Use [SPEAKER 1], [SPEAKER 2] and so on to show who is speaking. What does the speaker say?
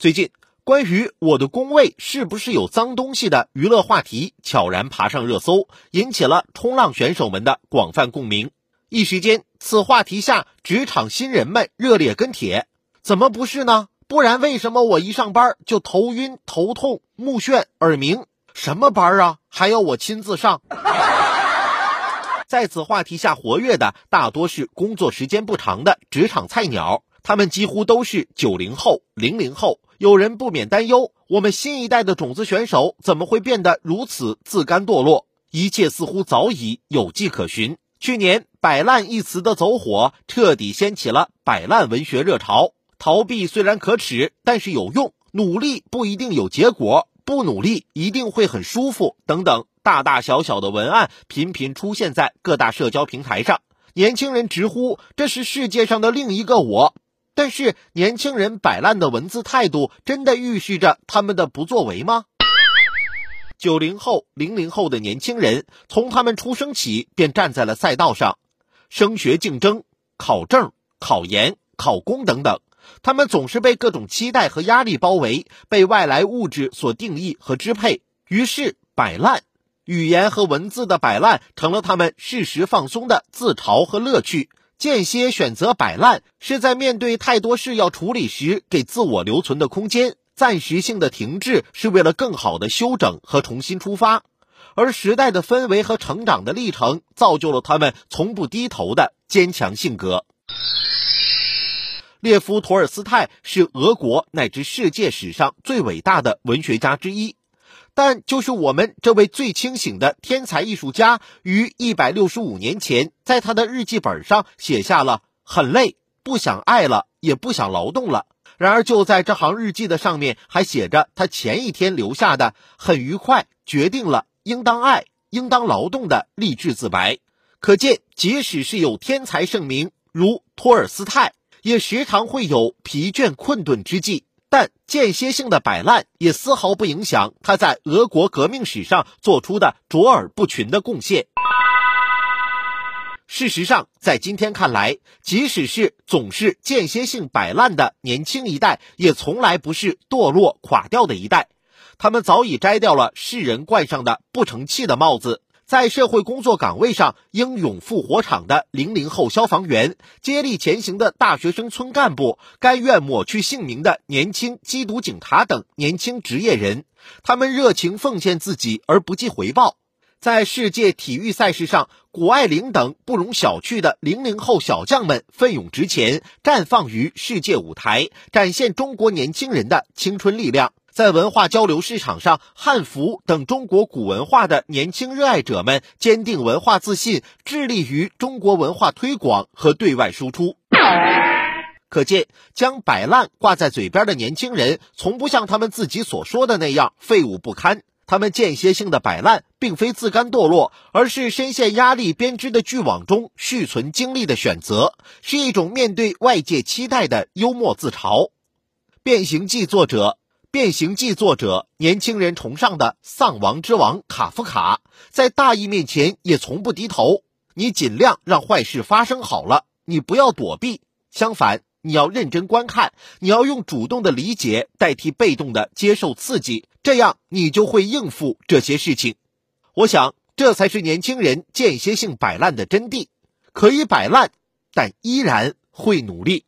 [SPEAKER 1] 最近，关于我的工位是不是有脏东西的娱乐话题悄然爬上热搜，引起了冲浪选手们的广泛共鸣。一时间，此话题下，职场新人们热烈跟帖。怎么不是呢？不然为什么我一上班就头晕、头痛、目眩、耳鸣？什么班啊？还要我亲自上？在此话题下活跃的大多是工作时间不长的职场菜鸟，他们几乎都是九零后、零零后。有人不免担忧：我们新一代的种子选手怎么会变得如此自甘堕落？一切似乎早已有迹可循。去年“摆烂”一词的走火，彻底掀起了摆烂文学热潮。逃避虽然可耻，但是有用；努力不一定有结果，不努力一定会很舒服。等等。大大小小的文案频频出现在各大社交平台上，年轻人直呼这是世界上的另一个我。但是，年轻人摆烂的文字态度，真的预示着他们的不作为吗？九零后、零零后的年轻人，从他们出生起便站在了赛道上，升学竞争、考证、考研、考公等等，他们总是被各种期待和压力包围，被外来物质所定义和支配，于是摆烂。语言和文字的摆烂成了他们适时放松的自嘲和乐趣。间歇选择摆烂，是在面对太多事要处理时给自我留存的空间；暂时性的停滞，是为了更好的修整和重新出发。而时代的氛围和成长的历程，造就了他们从不低头的坚强性格。列夫·托尔斯泰是俄国乃至世界史上最伟大的文学家之一。但就是我们这位最清醒的天才艺术家，于一百六十五年前，在他的日记本上写下了“很累，不想爱了，也不想劳动了”。然而，就在这行日记的上面，还写着他前一天留下的“很愉快，决定了应当爱，应当劳动”的励志自白。可见，即使是有天才盛名如托尔斯泰，也时常会有疲倦困顿之际。但间歇性的摆烂也丝毫不影响他在俄国革命史上做出的卓尔不群的贡献。事实上，在今天看来，即使是总是间歇性摆烂的年轻一代，也从来不是堕落垮掉的一代，他们早已摘掉了世人冠上的不成器的帽子。在社会工作岗位上英勇赴火场的零零后消防员，接力前行的大学生村干部，甘愿抹去姓名的年轻缉毒警察等年轻职业人，他们热情奉献自己而不计回报。在世界体育赛事上，谷爱凌等不容小觑的零零后小将们奋勇直前，绽放于世界舞台，展现中国年轻人的青春力量。在文化交流市场上，汉服等中国古文化的年轻热爱者们坚定文化自信，致力于中国文化推广和对外输出。可见，将摆烂挂在嘴边的年轻人，从不像他们自己所说的那样废物不堪。他们间歇性的摆烂，并非自甘堕落，而是深陷压力编织的巨网中续存精力的选择，是一种面对外界期待的幽默自嘲。《变形记》作者。《变形记》作者，年轻人崇尚的丧亡之王卡夫卡，在大义面前也从不低头。你尽量让坏事发生好了，你不要躲避，相反，你要认真观看，你要用主动的理解代替被动的接受刺激，这样你就会应付这些事情。我想，这才是年轻人间歇性摆烂的真谛。可以摆烂，但依然会努力。